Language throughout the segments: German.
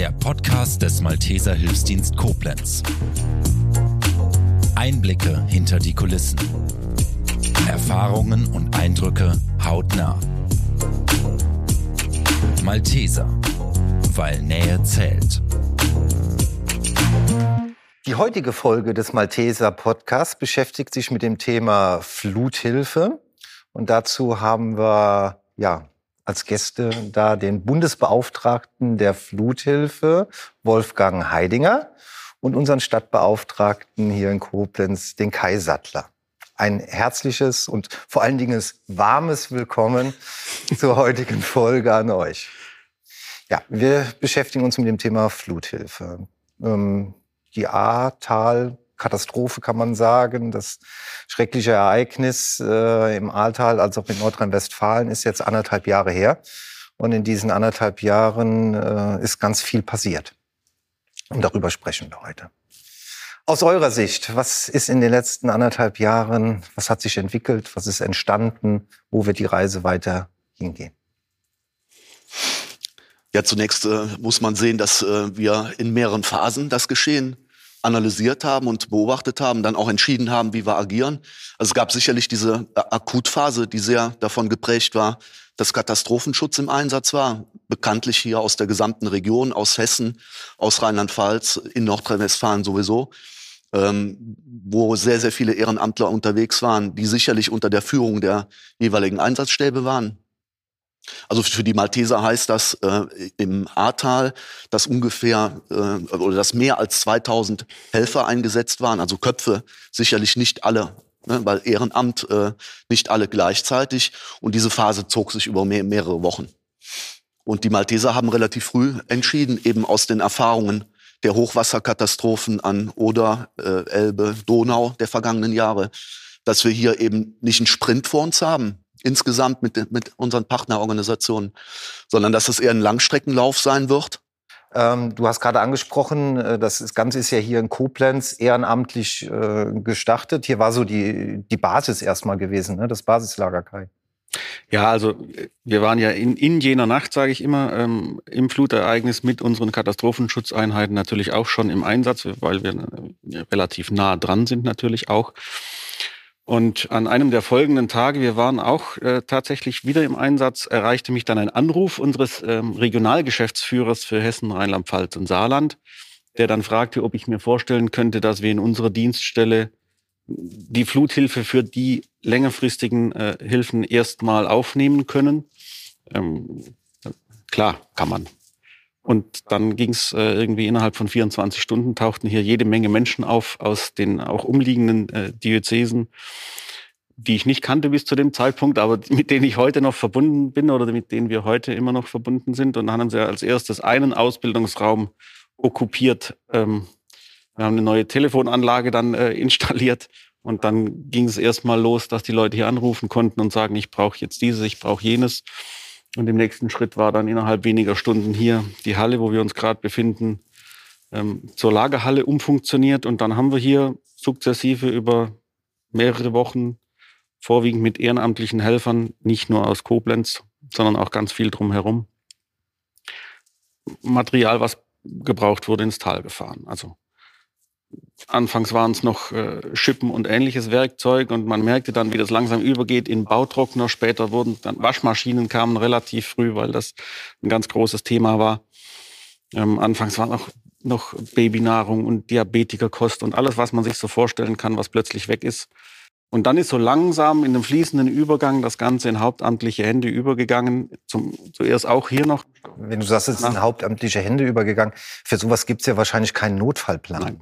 der Podcast des Malteser Hilfsdienst Koblenz. Einblicke hinter die Kulissen. Erfahrungen und Eindrücke hautnah. Malteser, weil Nähe zählt. Die heutige Folge des Malteser Podcasts beschäftigt sich mit dem Thema Fluthilfe. Und dazu haben wir ja als Gäste da den Bundesbeauftragten der Fluthilfe, Wolfgang Heidinger, und unseren Stadtbeauftragten hier in Koblenz, den Kai Sattler. Ein herzliches und vor allen Dingen warmes Willkommen zur heutigen Folge an euch. Ja, wir beschäftigen uns mit dem Thema Fluthilfe. Ähm, die Ahrtal Katastrophe, kann man sagen. Das schreckliche Ereignis äh, im Ahrtal, als auch in Nordrhein-Westfalen, ist jetzt anderthalb Jahre her. Und in diesen anderthalb Jahren äh, ist ganz viel passiert. Und darüber sprechen wir heute. Aus eurer Sicht, was ist in den letzten anderthalb Jahren, was hat sich entwickelt, was ist entstanden, wo wird die Reise weiter hingehen? Ja, zunächst äh, muss man sehen, dass äh, wir in mehreren Phasen das Geschehen analysiert haben und beobachtet haben, dann auch entschieden haben, wie wir agieren. Also es gab sicherlich diese Akutphase, die sehr davon geprägt war, dass Katastrophenschutz im Einsatz war. Bekanntlich hier aus der gesamten Region, aus Hessen, aus Rheinland-Pfalz, in Nordrhein-Westfalen sowieso, ähm, wo sehr, sehr viele Ehrenamtler unterwegs waren, die sicherlich unter der Führung der jeweiligen Einsatzstäbe waren. Also für die Malteser heißt das äh, im Ahrtal, dass ungefähr äh, oder dass mehr als 2000 Helfer eingesetzt waren, also Köpfe, sicherlich nicht alle, ne, weil Ehrenamt äh, nicht alle gleichzeitig. Und diese Phase zog sich über mehr, mehrere Wochen. Und die Malteser haben relativ früh entschieden, eben aus den Erfahrungen der Hochwasserkatastrophen an Oder, äh, Elbe, Donau der vergangenen Jahre, dass wir hier eben nicht einen Sprint vor uns haben, insgesamt mit, mit unseren Partnerorganisationen, sondern dass es eher ein Langstreckenlauf sein wird. Ähm, du hast gerade angesprochen, äh, das Ganze ist ja hier in Koblenz ehrenamtlich äh, gestartet. Hier war so die, die Basis erstmal gewesen, ne? das Basislager Kai. Ja, also wir waren ja in, in jener Nacht, sage ich immer, ähm, im Flutereignis mit unseren Katastrophenschutzeinheiten natürlich auch schon im Einsatz, weil wir äh, relativ nah dran sind natürlich auch. Und an einem der folgenden Tage, wir waren auch äh, tatsächlich wieder im Einsatz, erreichte mich dann ein Anruf unseres ähm, Regionalgeschäftsführers für Hessen, Rheinland-Pfalz und Saarland, der dann fragte, ob ich mir vorstellen könnte, dass wir in unserer Dienststelle die Fluthilfe für die längerfristigen äh, Hilfen erstmal aufnehmen können. Ähm, klar, kann man. Und dann ging es äh, irgendwie innerhalb von 24 Stunden, tauchten hier jede Menge Menschen auf aus den auch umliegenden äh, Diözesen, die ich nicht kannte bis zu dem Zeitpunkt, aber mit denen ich heute noch verbunden bin oder mit denen wir heute immer noch verbunden sind. Und dann haben sie als erstes einen Ausbildungsraum okkupiert. Ähm, wir haben eine neue Telefonanlage dann äh, installiert und dann ging es erstmal los, dass die Leute hier anrufen konnten und sagen, ich brauche jetzt dieses, ich brauche jenes. Und im nächsten Schritt war dann innerhalb weniger Stunden hier die Halle, wo wir uns gerade befinden, ähm, zur Lagerhalle umfunktioniert. Und dann haben wir hier sukzessive über mehrere Wochen vorwiegend mit ehrenamtlichen Helfern, nicht nur aus Koblenz, sondern auch ganz viel drumherum, Material, was gebraucht wurde, ins Tal gefahren. Also Anfangs waren es noch äh, Schippen und ähnliches Werkzeug und man merkte dann, wie das langsam übergeht in Bautrockner. Später wurden dann Waschmaschinen kamen relativ früh, weil das ein ganz großes Thema war. Ähm, anfangs war noch, noch Babynahrung und Diabetikerkost und alles, was man sich so vorstellen kann, was plötzlich weg ist. Und dann ist so langsam in einem fließenden Übergang das Ganze in hauptamtliche Hände übergegangen. Zum, zuerst auch hier noch. Wenn du sagst, es ist in hauptamtliche Hände übergegangen, für sowas gibt es ja wahrscheinlich keinen Notfallplan.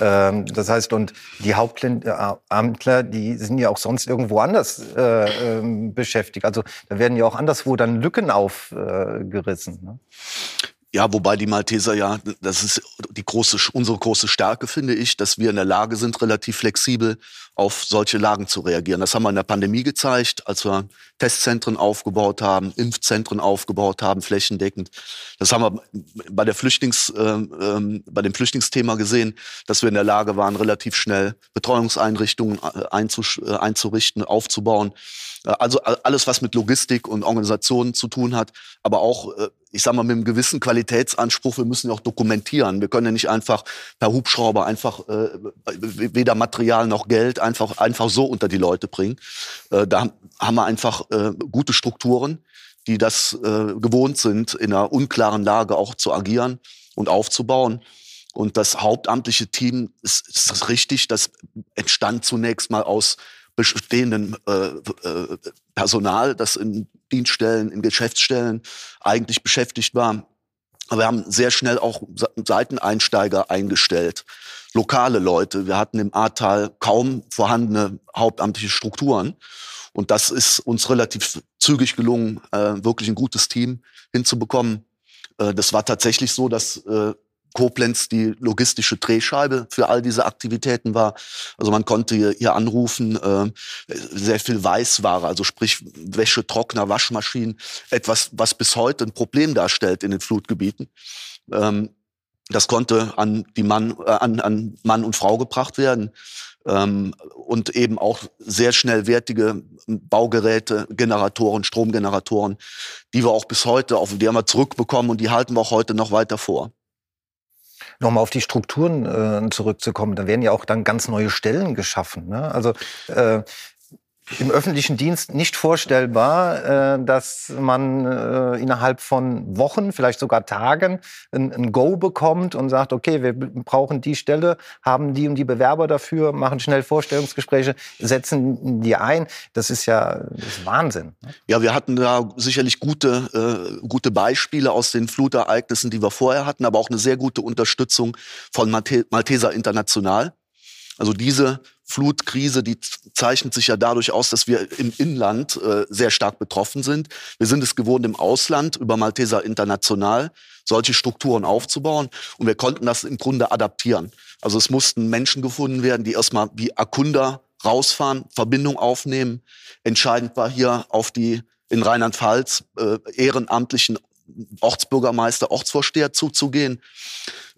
Ähm, das heißt, und die Hauptamtler, die sind ja auch sonst irgendwo anders äh, äh, beschäftigt. Also da werden ja auch anderswo dann Lücken aufgerissen. Äh, ne? Ja, wobei die Malteser ja, das ist die große, unsere große Stärke, finde ich, dass wir in der Lage sind, relativ flexibel auf solche Lagen zu reagieren. Das haben wir in der Pandemie gezeigt, als wir Testzentren aufgebaut haben, Impfzentren aufgebaut haben, flächendeckend. Das haben wir bei der Flüchtlings, äh, äh, bei dem Flüchtlingsthema gesehen, dass wir in der Lage waren, relativ schnell Betreuungseinrichtungen äh, einzurichten, aufzubauen. Äh, also alles, was mit Logistik und Organisation zu tun hat, aber auch äh, ich sag mal, mit einem gewissen Qualitätsanspruch, wir müssen ja auch dokumentieren. Wir können ja nicht einfach per Hubschrauber einfach äh, weder Material noch Geld einfach, einfach so unter die Leute bringen. Äh, da haben wir einfach äh, gute Strukturen, die das äh, gewohnt sind, in einer unklaren Lage auch zu agieren und aufzubauen. Und das hauptamtliche Team ist, ist richtig, das entstand zunächst mal aus bestehenden äh, äh, Personal, das in Dienststellen, in Geschäftsstellen eigentlich beschäftigt war. Aber wir haben sehr schnell auch Seiteneinsteiger eingestellt, lokale Leute. Wir hatten im Ahrtal kaum vorhandene hauptamtliche Strukturen. Und das ist uns relativ zügig gelungen, äh, wirklich ein gutes Team hinzubekommen. Äh, das war tatsächlich so, dass äh, Koblenz die logistische Drehscheibe für all diese Aktivitäten war. Also man konnte hier, hier anrufen, äh, sehr viel Weißware, also sprich Wäsche, Trockner, Waschmaschinen, etwas, was bis heute ein Problem darstellt in den Flutgebieten. Ähm, das konnte an die Mann, äh, an, an Mann und Frau gebracht werden. Ähm, und eben auch sehr schnell wertige Baugeräte, Generatoren, Stromgeneratoren, die wir auch bis heute auf die haben wir zurückbekommen und die halten wir auch heute noch weiter vor nochmal auf die Strukturen äh, zurückzukommen, da werden ja auch dann ganz neue Stellen geschaffen. Ne? Also äh, im öffentlichen Dienst nicht vorstellbar, äh, dass man äh, innerhalb von Wochen, vielleicht sogar Tagen, ein, Go bekommt und sagt, okay, wir brauchen die Stelle, haben die und die Bewerber dafür, machen schnell Vorstellungsgespräche, setzen die ein. Das ist ja das ist Wahnsinn. Ne? Ja, wir hatten da sicherlich gute, äh, gute Beispiele aus den Flutereignissen, die wir vorher hatten, aber auch eine sehr gute Unterstützung von Malteser International. Also diese Flutkrise, die zeichnet sich ja dadurch aus, dass wir im Inland äh, sehr stark betroffen sind. Wir sind es gewohnt, im Ausland über Malteser International solche Strukturen aufzubauen und wir konnten das im Grunde adaptieren. Also es mussten Menschen gefunden werden, die erstmal wie Erkunder rausfahren, Verbindung aufnehmen. Entscheidend war hier auf die in Rheinland-Pfalz äh, ehrenamtlichen Ortsbürgermeister, Ortsvorsteher zuzugehen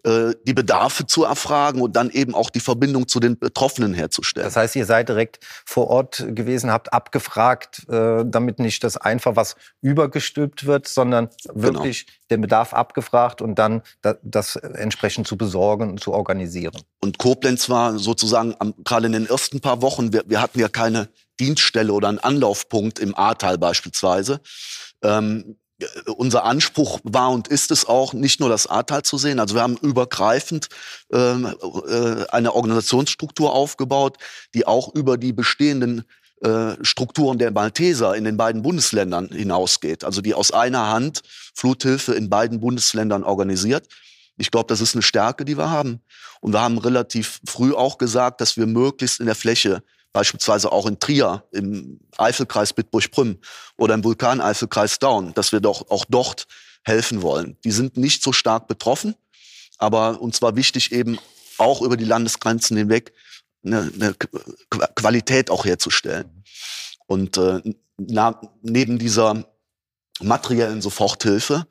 äh, die Bedarfe zu erfragen und dann eben auch die Verbindung zu den Betroffenen herzustellen. Das heißt, ihr seid direkt vor Ort gewesen, habt abgefragt, äh, damit nicht das einfach was übergestülpt wird, sondern genau. wirklich genau. den Bedarf abgefragt und dann das entsprechend zu besorgen und zu organisieren. Und Koblenz war sozusagen gerade in den ersten paar Wochen, wir, wir hatten ja keine Dienststelle oder einen Anlaufpunkt im Ahrtal beispielsweise. Ähm, unser Anspruch war und ist es auch, nicht nur das Ahrtal zu sehen. Also wir haben übergreifend ähm, äh, eine Organisationsstruktur aufgebaut, die auch über die bestehenden äh, Strukturen der Malteser in den beiden Bundesländern hinausgeht. Also die aus einer Hand Fluthilfe in beiden Bundesländern organisiert. Ich glaube, das ist eine Stärke, die wir haben. Und wir haben relativ früh auch gesagt, dass wir möglichst in der Fläche beispielsweise auch in Trier, im Eifelkreis Bitburg-Prüm oder im Vulkaneifelkreis Daun, dass wir doch auch dort helfen wollen. Die sind nicht so stark betroffen, aber uns war wichtig eben auch über die Landesgrenzen hinweg eine, eine Qualität auch herzustellen. Und äh, na, neben dieser materiellen Soforthilfe,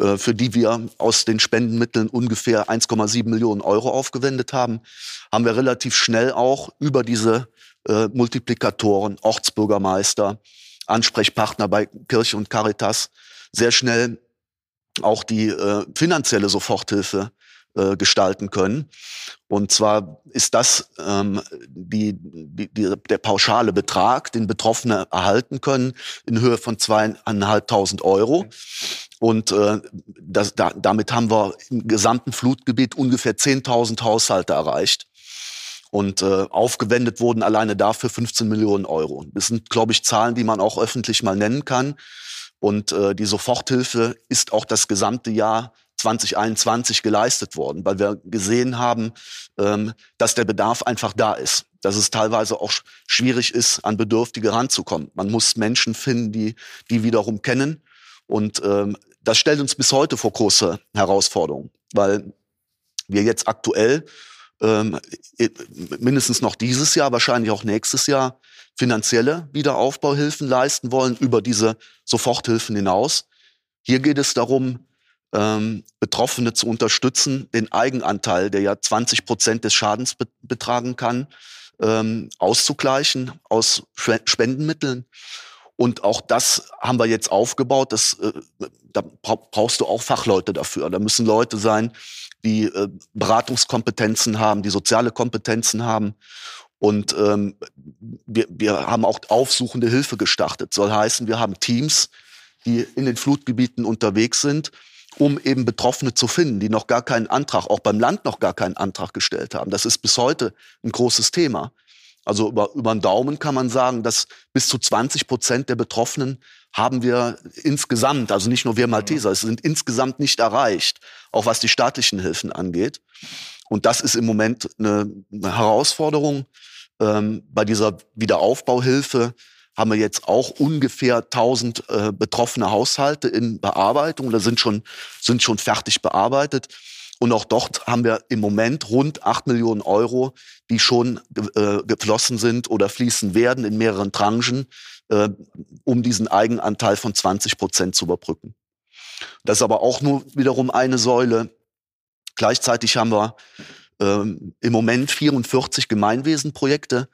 äh, für die wir aus den Spendenmitteln ungefähr 1,7 Millionen Euro aufgewendet haben, haben wir relativ schnell auch über diese äh, Multiplikatoren, Ortsbürgermeister, Ansprechpartner bei Kirche und Caritas sehr schnell auch die äh, finanzielle Soforthilfe äh, gestalten können. Und zwar ist das ähm, die, die, die, der pauschale Betrag, den Betroffene erhalten können, in Höhe von zweieinhalbtausend Euro. Und äh, das, da, damit haben wir im gesamten Flutgebiet ungefähr 10.000 Haushalte erreicht. Und äh, aufgewendet wurden alleine dafür 15 Millionen Euro. Das sind, glaube ich, Zahlen, die man auch öffentlich mal nennen kann. Und äh, die Soforthilfe ist auch das gesamte Jahr 2021 geleistet worden, weil wir gesehen haben, ähm, dass der Bedarf einfach da ist. Dass es teilweise auch schwierig ist, an Bedürftige ranzukommen. Man muss Menschen finden, die die wiederum kennen. Und ähm, das stellt uns bis heute vor große Herausforderungen, weil wir jetzt aktuell ähm, mindestens noch dieses Jahr, wahrscheinlich auch nächstes Jahr finanzielle Wiederaufbauhilfen leisten wollen über diese Soforthilfen hinaus. Hier geht es darum, ähm, Betroffene zu unterstützen, den Eigenanteil, der ja 20 Prozent des Schadens be betragen kann, ähm, auszugleichen aus Spendenmitteln. Und auch das haben wir jetzt aufgebaut. Das, äh, da brauchst du auch Fachleute dafür. Da müssen Leute sein, die äh, Beratungskompetenzen haben, die soziale Kompetenzen haben. Und ähm, wir, wir haben auch aufsuchende Hilfe gestartet. Soll heißen, wir haben Teams, die in den Flutgebieten unterwegs sind, um eben Betroffene zu finden, die noch gar keinen Antrag, auch beim Land noch gar keinen Antrag gestellt haben. Das ist bis heute ein großes Thema. Also über, über den Daumen kann man sagen, dass bis zu 20 Prozent der Betroffenen haben wir insgesamt, also nicht nur wir Malteser, es sind insgesamt nicht erreicht, auch was die staatlichen Hilfen angeht. Und das ist im Moment eine, eine Herausforderung. Ähm, bei dieser Wiederaufbauhilfe haben wir jetzt auch ungefähr 1000 äh, betroffene Haushalte in Bearbeitung oder sind schon, sind schon fertig bearbeitet. Und auch dort haben wir im Moment rund 8 Millionen Euro, die schon äh, geflossen sind oder fließen werden in mehreren Tranchen, äh, um diesen Eigenanteil von 20 Prozent zu überbrücken. Das ist aber auch nur wiederum eine Säule. Gleichzeitig haben wir ähm, im Moment 44 Gemeinwesenprojekte,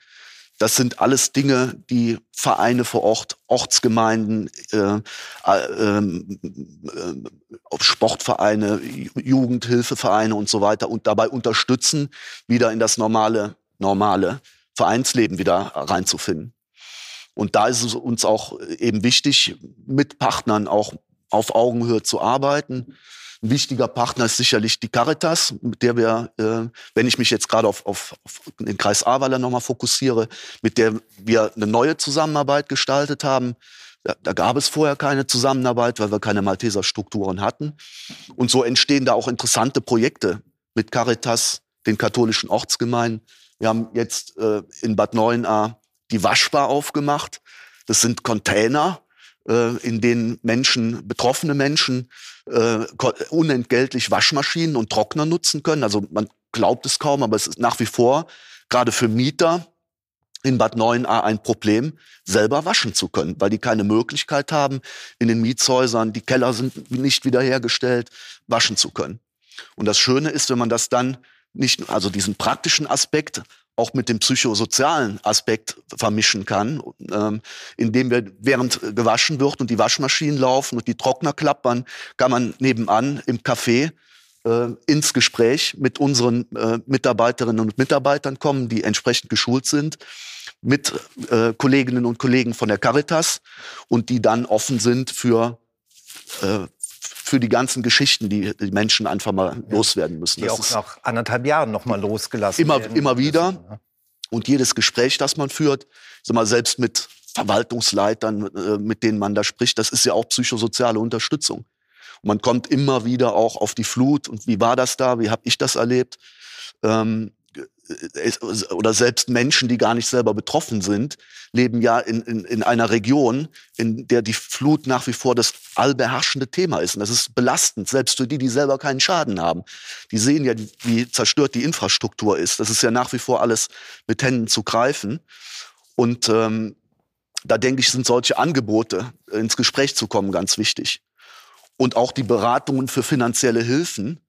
das sind alles Dinge, die Vereine vor Ort, Ortsgemeinden, äh, äh, äh, Sportvereine, Jugendhilfevereine und so weiter und dabei unterstützen, wieder in das normale, normale Vereinsleben wieder reinzufinden. Und da ist es uns auch eben wichtig, mit Partnern auch auf Augenhöhe zu arbeiten. Ein wichtiger Partner ist sicherlich die Caritas, mit der wir, äh, wenn ich mich jetzt gerade auf, auf, auf den Kreis Ahrweiler nochmal fokussiere, mit der wir eine neue Zusammenarbeit gestaltet haben. Da, da gab es vorher keine Zusammenarbeit, weil wir keine Malteser Strukturen hatten. Und so entstehen da auch interessante Projekte mit Caritas, den katholischen Ortsgemeinden. Wir haben jetzt äh, in Bad Neuenahr die Waschbar aufgemacht. Das sind Container, äh, in denen Menschen, betroffene Menschen, äh, unentgeltlich Waschmaschinen und Trockner nutzen können. Also man glaubt es kaum, aber es ist nach wie vor gerade für Mieter in Bad 9a ein Problem, selber waschen zu können, weil die keine Möglichkeit haben, in den Mietshäusern, die Keller sind nicht wiederhergestellt, waschen zu können. Und das Schöne ist, wenn man das dann nicht, also diesen praktischen Aspekt auch mit dem psychosozialen Aspekt vermischen kann, ähm, indem wir während gewaschen wird und die Waschmaschinen laufen und die Trockner klappern, kann man nebenan im Café äh, ins Gespräch mit unseren äh, Mitarbeiterinnen und Mitarbeitern kommen, die entsprechend geschult sind, mit äh, Kolleginnen und Kollegen von der Caritas und die dann offen sind für äh, für die ganzen Geschichten, die die Menschen einfach mal ja. loswerden müssen. Die das auch nach anderthalb Jahren noch mal losgelassen immer, werden. Immer wieder. Müssen, ne? Und jedes Gespräch, das man führt, sag mal, selbst mit Verwaltungsleitern, äh, mit denen man da spricht, das ist ja auch psychosoziale Unterstützung. Und man kommt immer wieder auch auf die Flut und wie war das da, wie habe ich das erlebt? Ähm, äh, oder selbst Menschen, die gar nicht selber betroffen sind, leben ja in, in, in einer Region, in der die Flut nach wie vor das allbeherrschende Thema ist. Und das ist belastend, selbst für die, die selber keinen Schaden haben. Die sehen ja, wie zerstört die Infrastruktur ist. Das ist ja nach wie vor alles mit Händen zu greifen. Und ähm, da denke ich, sind solche Angebote, ins Gespräch zu kommen, ganz wichtig. Und auch die Beratungen für finanzielle Hilfen.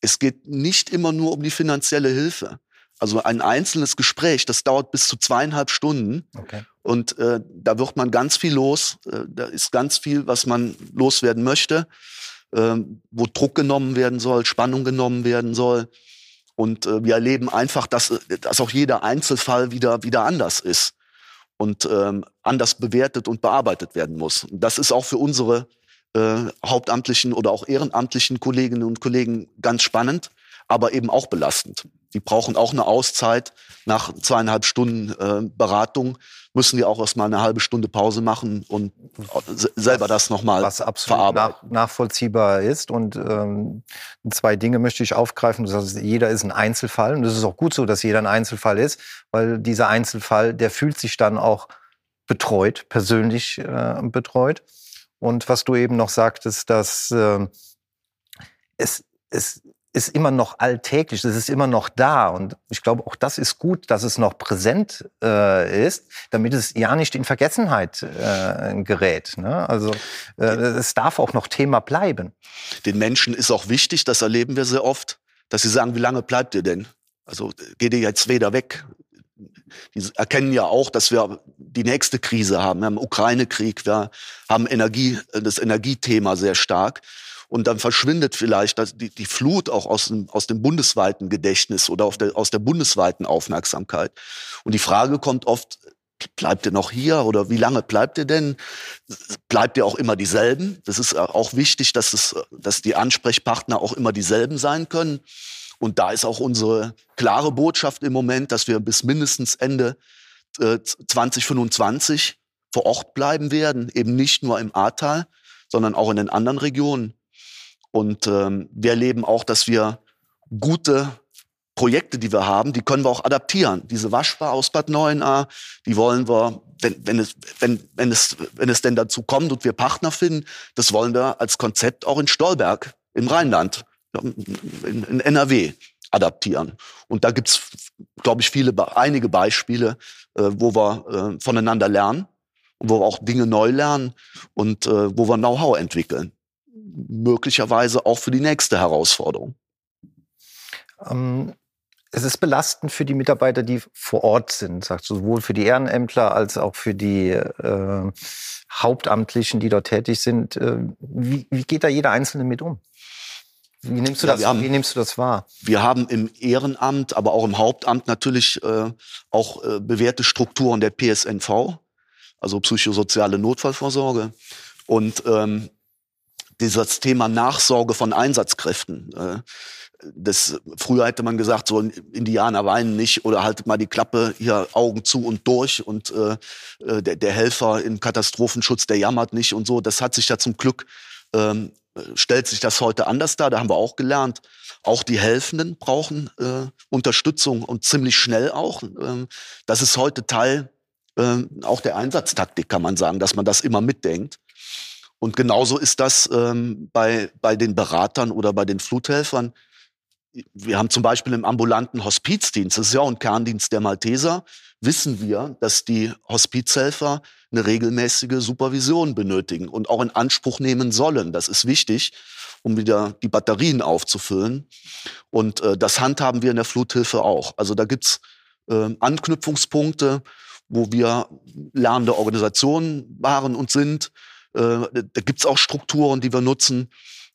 Es geht nicht immer nur um die finanzielle Hilfe. Also ein einzelnes Gespräch, das dauert bis zu zweieinhalb Stunden. Okay. Und äh, da wird man ganz viel los. Äh, da ist ganz viel, was man loswerden möchte, äh, wo Druck genommen werden soll, Spannung genommen werden soll. Und äh, wir erleben einfach, dass, dass auch jeder Einzelfall wieder, wieder anders ist und ähm, anders bewertet und bearbeitet werden muss. Und das ist auch für unsere äh, hauptamtlichen oder auch ehrenamtlichen Kolleginnen und Kollegen ganz spannend, aber eben auch belastend. Die brauchen auch eine Auszeit. Nach zweieinhalb Stunden äh, Beratung müssen die auch erst mal eine halbe Stunde Pause machen und selber das nochmal Was absolut nach, nachvollziehbar ist. Und ähm, zwei Dinge möchte ich aufgreifen. Das heißt, jeder ist ein Einzelfall. Und es ist auch gut so, dass jeder ein Einzelfall ist, weil dieser Einzelfall, der fühlt sich dann auch betreut, persönlich äh, betreut. Und was du eben noch sagtest, dass äh, es, es ist immer noch alltäglich, es ist immer noch da. Und ich glaube, auch das ist gut, dass es noch präsent äh, ist, damit es ja nicht in Vergessenheit äh, gerät. Ne? Also äh, es darf auch noch Thema bleiben. Den Menschen ist auch wichtig, das erleben wir sehr oft, dass sie sagen, wie lange bleibt ihr denn? Also geht ihr jetzt wieder weg? die erkennen ja auch, dass wir die nächste Krise haben. Wir haben Ukraine-Krieg, wir haben Energie, das Energiethema sehr stark. Und dann verschwindet vielleicht die, die Flut auch aus dem, aus dem bundesweiten Gedächtnis oder der, aus der bundesweiten Aufmerksamkeit. Und die Frage kommt oft, bleibt ihr noch hier oder wie lange bleibt ihr denn? Bleibt ihr auch immer dieselben? Das ist auch wichtig, dass, es, dass die Ansprechpartner auch immer dieselben sein können. Und da ist auch unsere klare Botschaft im Moment, dass wir bis mindestens Ende äh, 2025 vor Ort bleiben werden, eben nicht nur im Ahrtal, sondern auch in den anderen Regionen. Und ähm, wir erleben auch, dass wir gute Projekte, die wir haben, die können wir auch adaptieren. Diese Waschbar aus Bad Neuenahr, die wollen wir, wenn, wenn, es, wenn, wenn, es, wenn es denn dazu kommt und wir Partner finden, das wollen wir als Konzept auch in Stolberg im Rheinland, in, in NRW adaptieren. Und da gibt's, glaube ich, viele, einige Beispiele, äh, wo wir äh, voneinander lernen und wo wir auch Dinge neu lernen und äh, wo wir Know-how entwickeln. Möglicherweise auch für die nächste Herausforderung. Ähm, es ist belastend für die Mitarbeiter, die vor Ort sind, sagt sowohl für die Ehrenämtler als auch für die äh, Hauptamtlichen, die dort tätig sind. Äh, wie, wie geht da jeder Einzelne mit um? Wie nimmst du, ja, das, haben, wie nimmst du das wahr? Wir haben im Ehrenamt, aber auch im Hauptamt natürlich äh, auch äh, bewährte Strukturen der PSNV, also psychosoziale Notfallvorsorge. Und ähm, dieses Thema Nachsorge von Einsatzkräften. Äh, das, früher hätte man gesagt, so Indianer weinen nicht oder haltet mal die Klappe hier Augen zu und durch und äh, äh, der, der Helfer im Katastrophenschutz, der jammert nicht und so. Das hat sich ja zum Glück, ähm, stellt sich das heute anders dar. Da haben wir auch gelernt, auch die Helfenden brauchen äh, Unterstützung und ziemlich schnell auch. Ähm, das ist heute Teil äh, auch der Einsatztaktik, kann man sagen, dass man das immer mitdenkt. Und genauso ist das ähm, bei, bei den Beratern oder bei den Fluthelfern wir haben zum Beispiel im ambulanten Hospizdienst, das ist ja auch ein Kerndienst der Malteser, wissen wir, dass die Hospizhelfer eine regelmäßige Supervision benötigen und auch in Anspruch nehmen sollen. Das ist wichtig, um wieder die Batterien aufzufüllen. Und äh, das handhaben wir in der Fluthilfe auch. Also da gibt's äh, Anknüpfungspunkte, wo wir lernende Organisationen waren und sind. Äh, da gibt's auch Strukturen, die wir nutzen.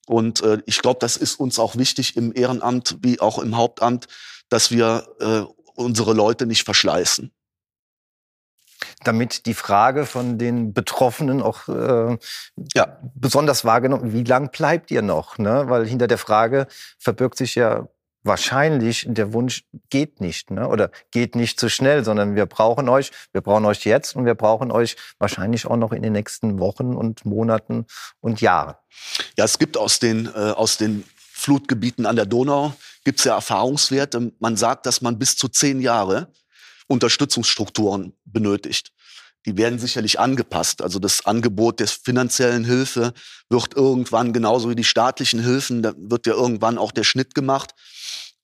Und äh, ich glaube, das ist uns auch wichtig im Ehrenamt wie auch im Hauptamt, dass wir äh, unsere Leute nicht verschleißen. Damit die Frage von den Betroffenen auch äh, ja. besonders wahrgenommen, wie lang bleibt ihr noch? Ne? Weil hinter der Frage verbirgt sich ja wahrscheinlich der Wunsch geht nicht, ne? oder geht nicht so schnell, sondern wir brauchen euch, wir brauchen euch jetzt und wir brauchen euch wahrscheinlich auch noch in den nächsten Wochen und Monaten und Jahren. Ja, es gibt aus den, äh, aus den Flutgebieten an der Donau, gibt es ja Erfahrungswerte. Man sagt, dass man bis zu zehn Jahre Unterstützungsstrukturen benötigt. Die werden sicherlich angepasst. Also das Angebot der finanziellen Hilfe wird irgendwann, genauso wie die staatlichen Hilfen, da wird ja irgendwann auch der Schnitt gemacht.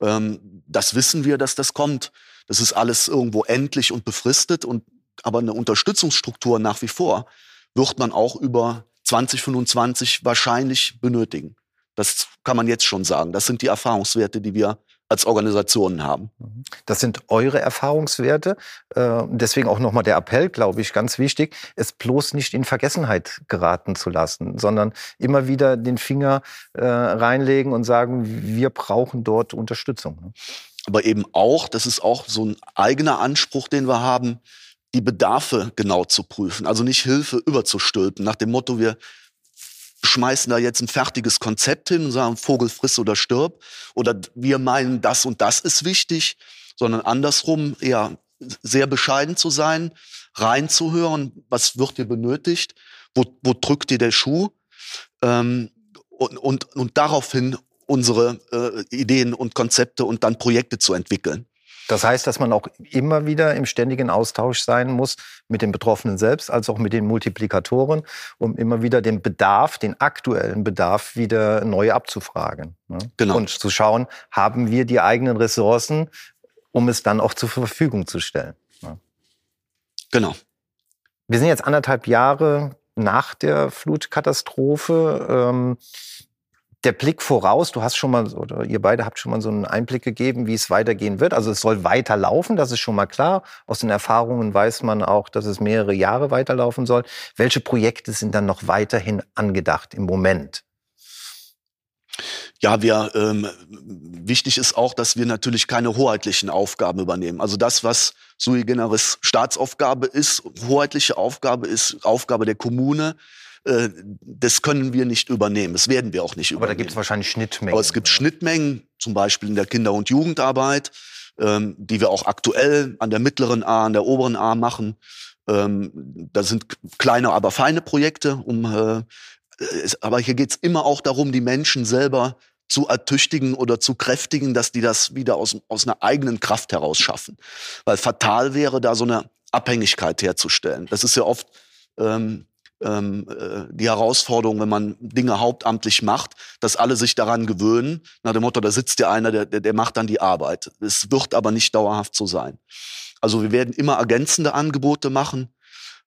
Ähm, das wissen wir, dass das kommt. Das ist alles irgendwo endlich und befristet. Und, aber eine Unterstützungsstruktur nach wie vor wird man auch über 2025 wahrscheinlich benötigen. Das kann man jetzt schon sagen. Das sind die Erfahrungswerte, die wir als Organisationen haben. Das sind eure Erfahrungswerte. Äh, deswegen auch nochmal der Appell, glaube ich, ganz wichtig, es bloß nicht in Vergessenheit geraten zu lassen, sondern immer wieder den Finger äh, reinlegen und sagen, wir brauchen dort Unterstützung. Ne? Aber eben auch, das ist auch so ein eigener Anspruch, den wir haben, die Bedarfe genau zu prüfen. Also nicht Hilfe überzustülpen, nach dem Motto, wir schmeißen da jetzt ein fertiges Konzept hin und sagen, Vogel friss oder stirb. Oder wir meinen, das und das ist wichtig, sondern andersrum, ja, sehr bescheiden zu sein, reinzuhören, was wird dir benötigt, wo, wo drückt dir der Schuh ähm, und, und, und daraufhin unsere äh, Ideen und Konzepte und dann Projekte zu entwickeln. Das heißt, dass man auch immer wieder im ständigen Austausch sein muss mit den Betroffenen selbst, als auch mit den Multiplikatoren, um immer wieder den Bedarf, den aktuellen Bedarf wieder neu abzufragen. Ne? Genau. Und zu schauen, haben wir die eigenen Ressourcen, um es dann auch zur Verfügung zu stellen. Ne? Genau. Wir sind jetzt anderthalb Jahre nach der Flutkatastrophe. Ähm, der Blick voraus, du hast schon mal, oder ihr beide habt schon mal so einen Einblick gegeben, wie es weitergehen wird. Also es soll weiterlaufen, das ist schon mal klar. Aus den Erfahrungen weiß man auch, dass es mehrere Jahre weiterlaufen soll. Welche Projekte sind dann noch weiterhin angedacht im Moment? Ja, wir ähm, wichtig ist auch, dass wir natürlich keine hoheitlichen Aufgaben übernehmen. Also das, was sui generis Staatsaufgabe ist, hoheitliche Aufgabe ist, Aufgabe der Kommune, äh, das können wir nicht übernehmen. Das werden wir auch nicht übernehmen. Aber da gibt es wahrscheinlich Schnittmengen. Aber es gibt Schnittmengen, zum Beispiel in der Kinder- und Jugendarbeit, ähm, die wir auch aktuell an der mittleren A, an der oberen A machen. Ähm, da sind kleine, aber feine Projekte, um äh, aber hier geht's immer auch darum, die Menschen selber zu ertüchtigen oder zu kräftigen, dass die das wieder aus, aus einer eigenen Kraft heraus schaffen. Weil fatal wäre, da so eine Abhängigkeit herzustellen. Das ist ja oft ähm, ähm, äh, die Herausforderung, wenn man Dinge hauptamtlich macht, dass alle sich daran gewöhnen, nach dem Motto, da sitzt ja einer, der, der, der macht dann die Arbeit. Es wird aber nicht dauerhaft so sein. Also wir werden immer ergänzende Angebote machen.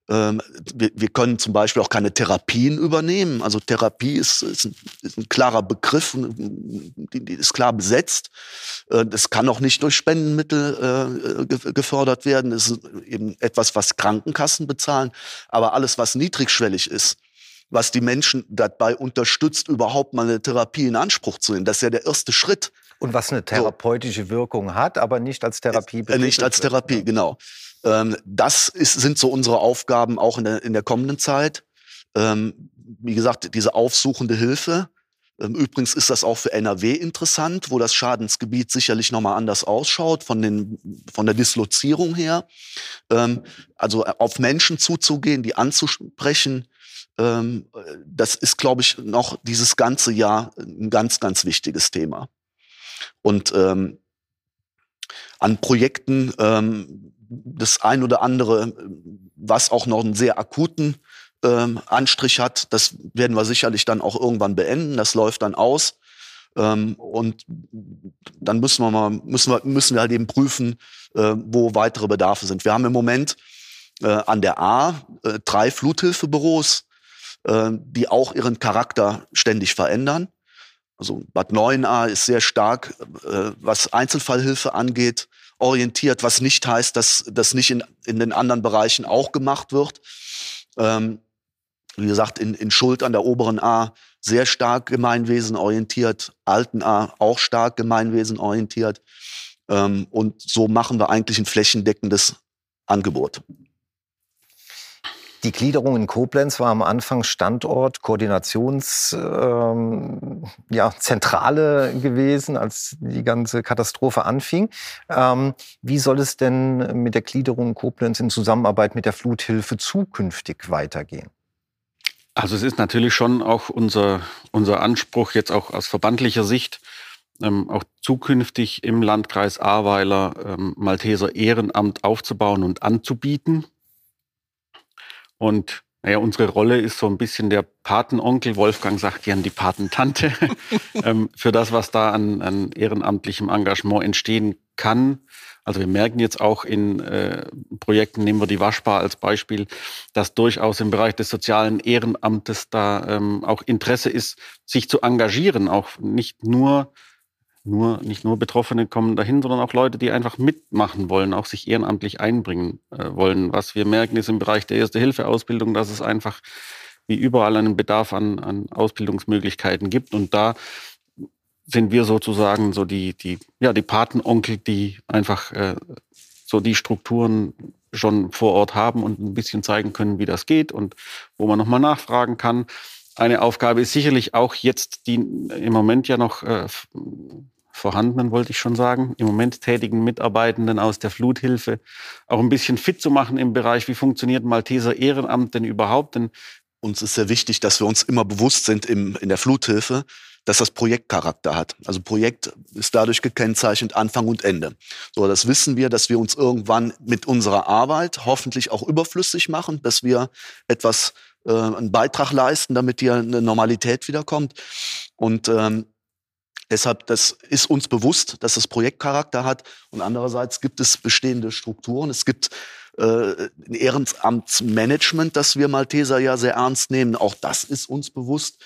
Ähm, wir, wir, können zum Beispiel auch keine Therapien übernehmen. Also Therapie ist, ist, ein, ist ein, klarer Begriff, die, die, ist klar besetzt. Äh, das kann auch nicht durch Spendenmittel äh, gefördert werden. Es ist eben etwas, was Krankenkassen bezahlen. Aber alles, was niedrigschwellig ist, was die Menschen dabei unterstützt, überhaupt mal eine Therapie in Anspruch zu nehmen, das ist ja der erste Schritt. Und was eine therapeutische Wirkung hat, aber nicht als Therapie. Äh, nicht als Therapie, genau. Ähm, das ist, sind so unsere Aufgaben auch in der, in der kommenden Zeit. Ähm, wie gesagt, diese aufsuchende Hilfe. Ähm, übrigens ist das auch für NRW interessant, wo das Schadensgebiet sicherlich nochmal anders ausschaut, von, den, von der Dislozierung her. Ähm, also auf Menschen zuzugehen, die anzusprechen, ähm, das ist, glaube ich, noch dieses ganze Jahr ein ganz, ganz wichtiges Thema. Und ähm, an Projekten ähm, das ein oder andere, was auch noch einen sehr akuten ähm, Anstrich hat, das werden wir sicherlich dann auch irgendwann beenden. Das läuft dann aus. Ähm, und dann müssen wir mal, müssen wir, müssen wir halt eben prüfen, äh, wo weitere Bedarfe sind. Wir haben im Moment äh, an der A äh, drei Fluthilfebüros, äh, die auch ihren Charakter ständig verändern. Also Bad 9a ist sehr stark, äh, was Einzelfallhilfe angeht, orientiert, was nicht heißt, dass das nicht in, in den anderen Bereichen auch gemacht wird. Ähm, wie gesagt, in, in Schuld an der oberen A sehr stark Gemeinwesen orientiert, alten A auch stark Gemeinwesen orientiert. Ähm, und so machen wir eigentlich ein flächendeckendes Angebot. Die Gliederung in Koblenz war am Anfang Standort, Koordinationszentrale ähm, ja, gewesen, als die ganze Katastrophe anfing. Ähm, wie soll es denn mit der Gliederung in Koblenz in Zusammenarbeit mit der Fluthilfe zukünftig weitergehen? Also es ist natürlich schon auch unser, unser Anspruch jetzt auch aus verbandlicher Sicht, ähm, auch zukünftig im Landkreis Ahrweiler ähm, Malteser Ehrenamt aufzubauen und anzubieten. Und naja, unsere Rolle ist so ein bisschen der Patenonkel, Wolfgang sagt gern die Patentante, ähm, für das, was da an, an, ehrenamtlichem Engagement entstehen kann. Also wir merken jetzt auch in äh, Projekten, nehmen wir die Waschbar als Beispiel, dass durchaus im Bereich des sozialen Ehrenamtes da ähm, auch Interesse ist, sich zu engagieren, auch nicht nur nur, nicht nur Betroffene kommen dahin, sondern auch Leute, die einfach mitmachen wollen, auch sich ehrenamtlich einbringen äh, wollen. Was wir merken, ist im Bereich der Erste-Hilfe-Ausbildung, dass es einfach wie überall einen Bedarf an, an Ausbildungsmöglichkeiten gibt. Und da sind wir sozusagen so die, die, ja, die Patenonkel, die einfach äh, so die Strukturen schon vor Ort haben und ein bisschen zeigen können, wie das geht und wo man nochmal nachfragen kann. Eine Aufgabe ist sicherlich auch jetzt die im Moment ja noch äh, vorhandenen, wollte ich schon sagen, im Moment tätigen Mitarbeitenden aus der Fluthilfe auch ein bisschen fit zu machen im Bereich, wie funktioniert Malteser Ehrenamt denn überhaupt? Denn uns ist sehr wichtig, dass wir uns immer bewusst sind im, in der Fluthilfe, dass das Projektcharakter hat. Also Projekt ist dadurch gekennzeichnet Anfang und Ende. So, das wissen wir, dass wir uns irgendwann mit unserer Arbeit hoffentlich auch überflüssig machen, dass wir etwas, äh, einen Beitrag leisten, damit hier eine Normalität wiederkommt. Und ähm, Deshalb, das ist uns bewusst, dass das Projektcharakter hat. Und andererseits gibt es bestehende Strukturen. Es gibt äh, ein Ehrenamtsmanagement, das wir Malteser ja sehr ernst nehmen. Auch das ist uns bewusst.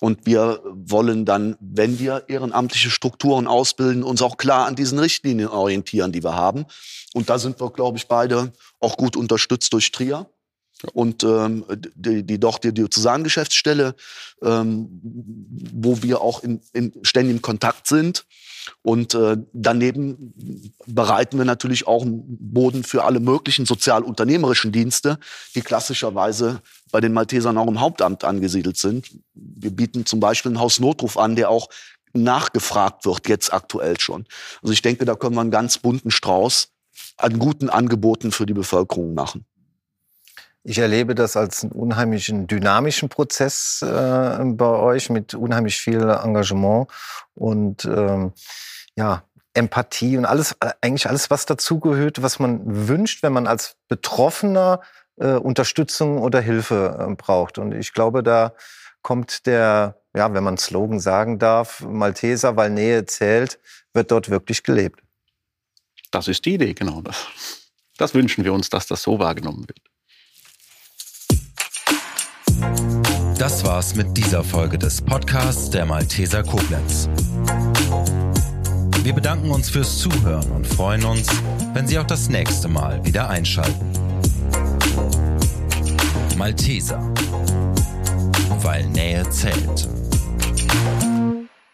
Und wir wollen dann, wenn wir ehrenamtliche Strukturen ausbilden, uns auch klar an diesen Richtlinien orientieren, die wir haben. Und da sind wir, glaube ich, beide auch gut unterstützt durch Trier. Und ähm, die, die doch die Diözesangeschäftsstelle, ähm, wo wir auch in, in ständigem Kontakt sind. Und äh, daneben bereiten wir natürlich auch einen Boden für alle möglichen sozialunternehmerischen Dienste, die klassischerweise bei den Maltesern auch im Hauptamt angesiedelt sind. Wir bieten zum Beispiel einen Hausnotruf an, der auch nachgefragt wird, jetzt aktuell schon. Also ich denke, da können wir einen ganz bunten Strauß an guten Angeboten für die Bevölkerung machen. Ich erlebe das als einen unheimlichen dynamischen Prozess äh, bei euch mit unheimlich viel Engagement und ähm, ja, Empathie und alles, äh, eigentlich alles, was dazugehört, was man wünscht, wenn man als Betroffener äh, Unterstützung oder Hilfe äh, braucht. Und ich glaube, da kommt der, ja, wenn man Slogan sagen darf, Malteser, weil Nähe zählt, wird dort wirklich gelebt. Das ist die Idee, genau. Das, das wünschen wir uns, dass das so wahrgenommen wird. Das war's mit dieser Folge des Podcasts der Malteser Koblenz. Wir bedanken uns fürs Zuhören und freuen uns, wenn Sie auch das nächste Mal wieder einschalten. Malteser, weil Nähe zählt.